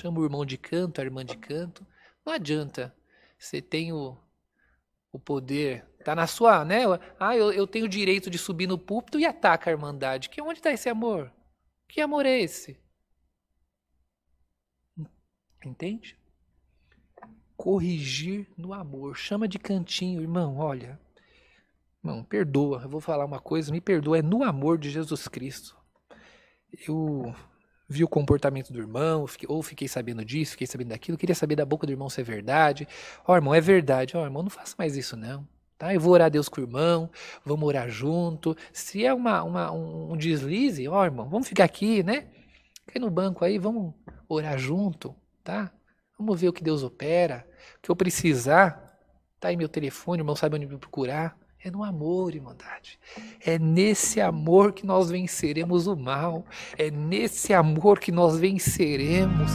chama o irmão de canto, a irmã de canto. Não adianta. Você tem o, o poder, tá na sua, né? Ah, eu, eu tenho o direito de subir no púlpito e ataca a irmandade. Que onde está esse amor? Que amor é esse? Entende? Corrigir no amor. Chama de cantinho, irmão, olha. Irmão, perdoa. Eu vou falar uma coisa, me perdoa. É no amor de Jesus Cristo. Eu vi o comportamento do irmão, ou fiquei sabendo disso, fiquei sabendo daquilo, queria saber da boca do irmão se é verdade. Ó, oh, irmão, é verdade. Ó, oh, irmão, não faça mais isso, não. Tá? Eu vou orar a Deus com o irmão, vamos orar junto. Se é uma, uma um deslize, ó, oh, irmão, vamos ficar aqui, né? Aqui no banco aí, vamos orar junto, tá? Vamos ver o que Deus opera. O que eu precisar, tá aí meu telefone, irmão sabe onde me procurar. É no amor, irmandade. É nesse amor que nós venceremos o mal. É nesse amor que nós venceremos